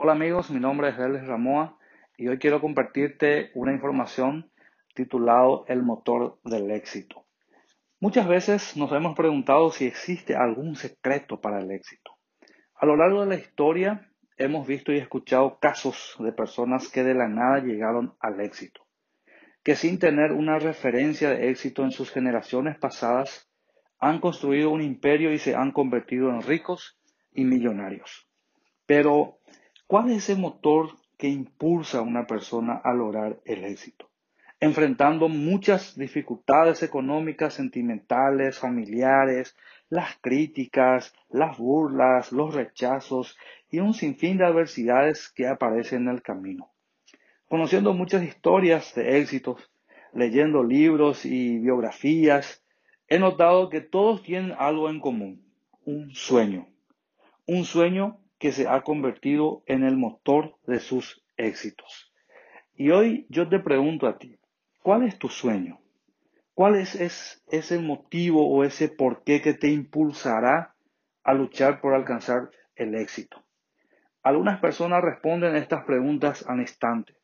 Hola amigos, mi nombre es Alex Ramoa y hoy quiero compartirte una información titulado El motor del éxito. Muchas veces nos hemos preguntado si existe algún secreto para el éxito. A lo largo de la historia hemos visto y escuchado casos de personas que de la nada llegaron al éxito, que sin tener una referencia de éxito en sus generaciones pasadas han construido un imperio y se han convertido en ricos y millonarios. Pero ¿Cuál es ese motor que impulsa a una persona a lograr el éxito? Enfrentando muchas dificultades económicas, sentimentales, familiares, las críticas, las burlas, los rechazos y un sinfín de adversidades que aparecen en el camino. Conociendo muchas historias de éxitos, leyendo libros y biografías, he notado que todos tienen algo en común, un sueño. Un sueño que se ha convertido en el motor de sus éxitos. Y hoy yo te pregunto a ti, ¿cuál es tu sueño? ¿Cuál es, ese motivo o ese porqué que te impulsará a luchar por alcanzar el éxito? Algunas personas responden estas preguntas al instante,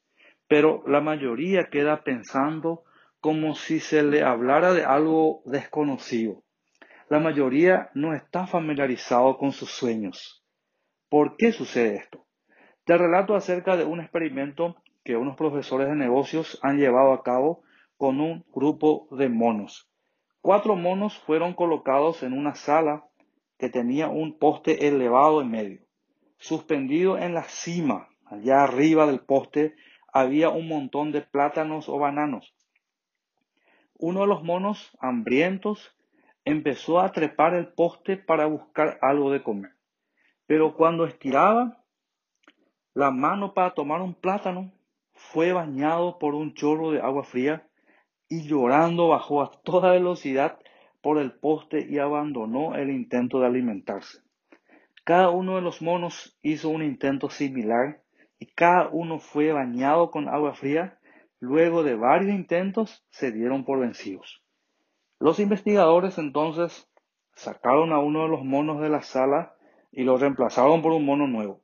pero la mayoría queda pensando como si se le hablara de algo desconocido. La mayoría no está familiarizado con sus sueños. ¿Por qué sucede esto? Te relato acerca de un experimento que unos profesores de negocios han llevado a cabo con un grupo de monos. Cuatro monos fueron colocados en una sala que tenía un poste elevado en medio. Suspendido en la cima, allá arriba del poste, había un montón de plátanos o bananos. Uno de los monos, hambrientos, empezó a trepar el poste para buscar algo de comer. Pero cuando estiraba la mano para tomar un plátano, fue bañado por un chorro de agua fría y llorando bajó a toda velocidad por el poste y abandonó el intento de alimentarse. Cada uno de los monos hizo un intento similar y cada uno fue bañado con agua fría. Luego de varios intentos se dieron por vencidos. Los investigadores entonces sacaron a uno de los monos de la sala y lo reemplazaron por un mono nuevo.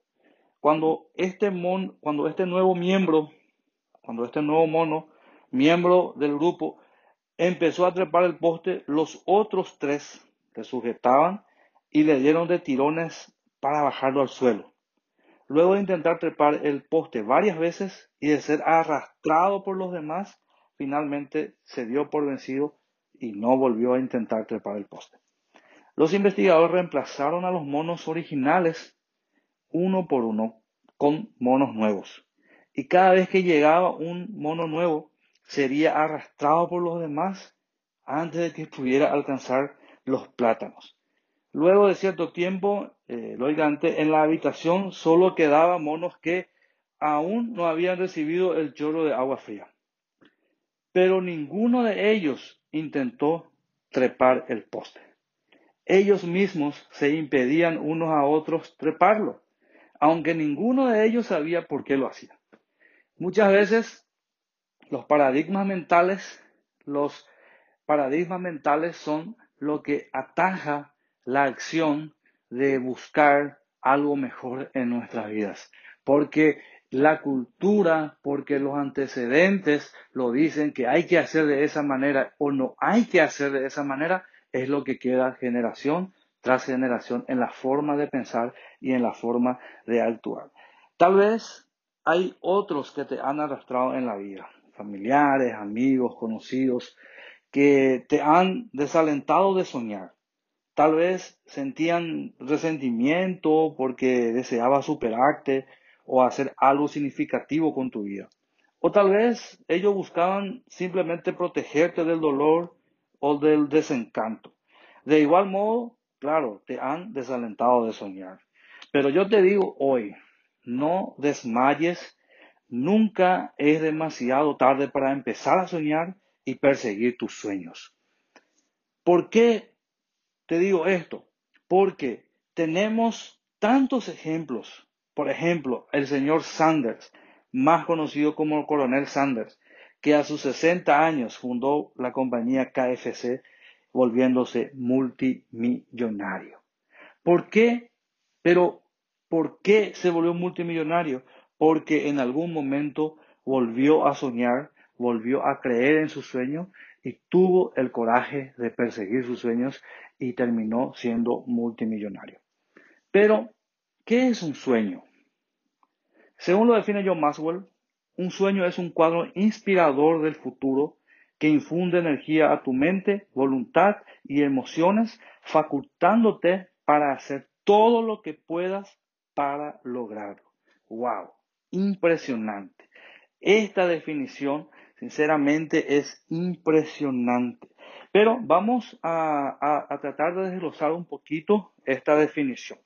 Cuando este, mon, cuando este nuevo miembro, cuando este nuevo mono, miembro del grupo, empezó a trepar el poste, los otros tres le sujetaban y le dieron de tirones para bajarlo al suelo. Luego de intentar trepar el poste varias veces y de ser arrastrado por los demás, finalmente se dio por vencido y no volvió a intentar trepar el poste. Los investigadores reemplazaron a los monos originales uno por uno con monos nuevos. Y cada vez que llegaba un mono nuevo, sería arrastrado por los demás antes de que pudiera alcanzar los plátanos. Luego de cierto tiempo, eh, lógicamente, en la habitación solo quedaban monos que aún no habían recibido el chorro de agua fría. Pero ninguno de ellos intentó trepar el poste ellos mismos se impedían unos a otros treparlo, aunque ninguno de ellos sabía por qué lo hacía. Muchas veces los paradigmas mentales, los paradigmas mentales son lo que ataja la acción de buscar algo mejor en nuestras vidas, porque la cultura, porque los antecedentes lo dicen que hay que hacer de esa manera o no hay que hacer de esa manera, es lo que queda generación tras generación en la forma de pensar y en la forma de actuar. Tal vez hay otros que te han arrastrado en la vida, familiares, amigos, conocidos, que te han desalentado de soñar. Tal vez sentían resentimiento porque deseaba superarte o hacer algo significativo con tu vida. O tal vez ellos buscaban simplemente protegerte del dolor o del desencanto. De igual modo, claro, te han desalentado de soñar. Pero yo te digo hoy, no desmayes, nunca es demasiado tarde para empezar a soñar y perseguir tus sueños. ¿Por qué te digo esto? Porque tenemos tantos ejemplos. Por ejemplo, el señor Sanders, más conocido como el coronel Sanders, que a sus 60 años fundó la compañía KFC, volviéndose multimillonario. ¿Por qué? Pero ¿Por qué se volvió multimillonario? Porque en algún momento volvió a soñar, volvió a creer en su sueño y tuvo el coraje de perseguir sus sueños y terminó siendo multimillonario. Pero, ¿qué es un sueño? Según lo define John Maxwell, un sueño es un cuadro inspirador del futuro que infunde energía a tu mente, voluntad y emociones, facultándote para hacer todo lo que puedas para lograrlo. ¡Wow! Impresionante. Esta definición, sinceramente, es impresionante. Pero vamos a, a tratar de desglosar un poquito esta definición.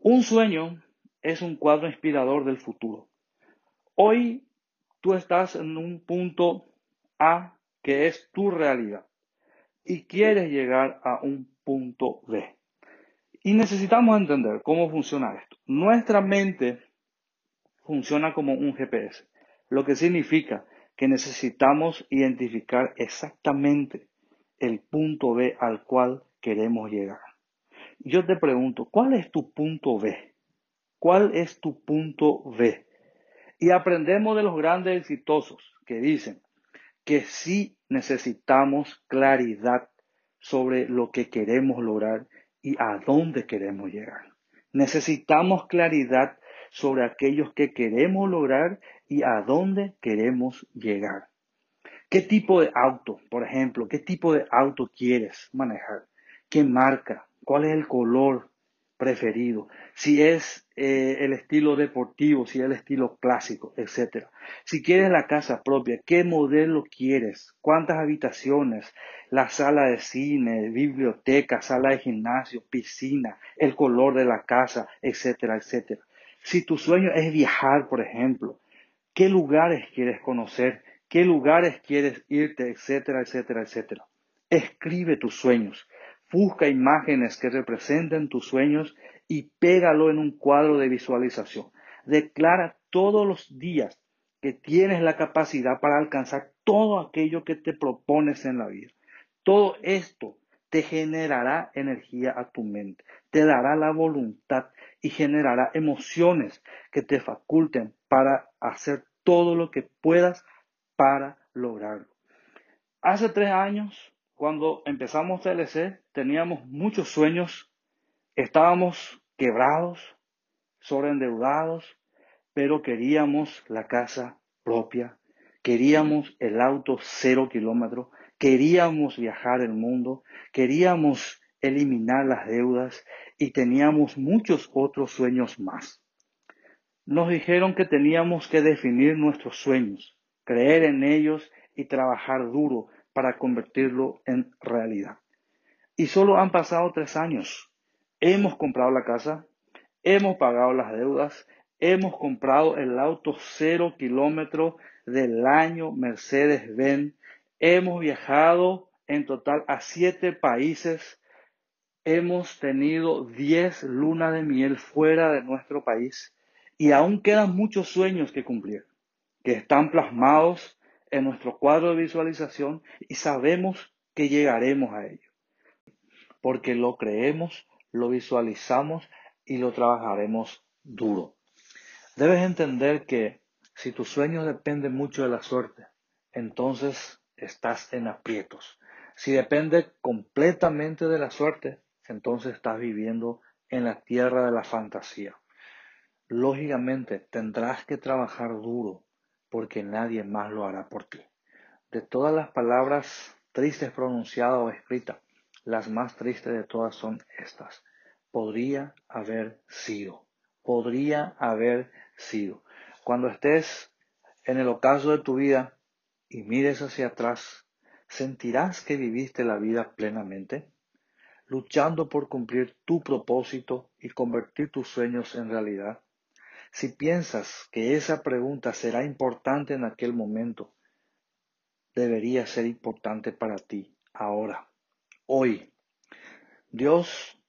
Un sueño es un cuadro inspirador del futuro. Hoy tú estás en un punto A que es tu realidad y quieres llegar a un punto B. Y necesitamos entender cómo funciona esto. Nuestra mente funciona como un GPS, lo que significa que necesitamos identificar exactamente el punto B al cual queremos llegar. Yo te pregunto, ¿cuál es tu punto B? ¿Cuál es tu punto B? Y aprendemos de los grandes exitosos que dicen que sí necesitamos claridad sobre lo que queremos lograr y a dónde queremos llegar. Necesitamos claridad sobre aquellos que queremos lograr y a dónde queremos llegar. ¿Qué tipo de auto, por ejemplo, qué tipo de auto quieres manejar? ¿Qué marca? ¿Cuál es el color preferido? Si es eh, el estilo deportivo, si es el estilo clásico, etc. Si quieres la casa propia, ¿qué modelo quieres? ¿Cuántas habitaciones? la sala de cine, biblioteca, sala de gimnasio, piscina, el color de la casa, etcétera, etcétera. Si tu sueño es viajar, por ejemplo, ¿qué lugares quieres conocer? ¿Qué lugares quieres irte, etcétera, etcétera, etcétera? Escribe tus sueños. Busca imágenes que representen tus sueños y pégalo en un cuadro de visualización. Declara todos los días que tienes la capacidad para alcanzar todo aquello que te propones en la vida. Todo esto te generará energía a tu mente, te dará la voluntad y generará emociones que te faculten para hacer todo lo que puedas para lograrlo. Hace tres años, cuando empezamos TLC, teníamos muchos sueños, estábamos quebrados, sobreendeudados, pero queríamos la casa propia, queríamos el auto cero kilómetros, Queríamos viajar el mundo, queríamos eliminar las deudas y teníamos muchos otros sueños más. Nos dijeron que teníamos que definir nuestros sueños, creer en ellos y trabajar duro para convertirlo en realidad. Y solo han pasado tres años. Hemos comprado la casa, hemos pagado las deudas, hemos comprado el auto cero kilómetro del año Mercedes-Benz Hemos viajado en total a siete países. Hemos tenido diez lunas de miel fuera de nuestro país y aún quedan muchos sueños que cumplir, que están plasmados en nuestro cuadro de visualización y sabemos que llegaremos a ello, porque lo creemos, lo visualizamos y lo trabajaremos duro. Debes entender que si tus sueños dependen mucho de la suerte, entonces estás en aprietos. Si depende completamente de la suerte, entonces estás viviendo en la tierra de la fantasía. Lógicamente tendrás que trabajar duro porque nadie más lo hará por ti. De todas las palabras tristes pronunciadas o escritas, las más tristes de todas son estas. Podría haber sido. Podría haber sido. Cuando estés en el ocaso de tu vida, y mires hacia atrás, sentirás que viviste la vida plenamente, luchando por cumplir tu propósito y convertir tus sueños en realidad. Si piensas que esa pregunta será importante en aquel momento, debería ser importante para ti ahora, hoy. Dios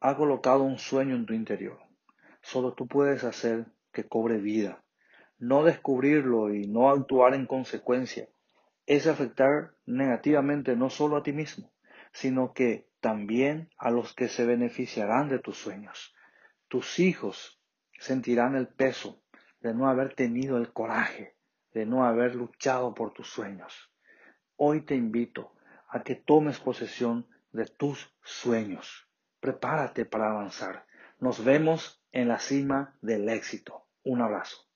ha colocado un sueño en tu interior. Solo tú puedes hacer que cobre vida no descubrirlo y no actuar en consecuencia es afectar negativamente no solo a ti mismo, sino que también a los que se beneficiarán de tus sueños. Tus hijos sentirán el peso de no haber tenido el coraje, de no haber luchado por tus sueños. Hoy te invito a que tomes posesión de tus sueños. Prepárate para avanzar. Nos vemos en la cima del éxito. Un abrazo.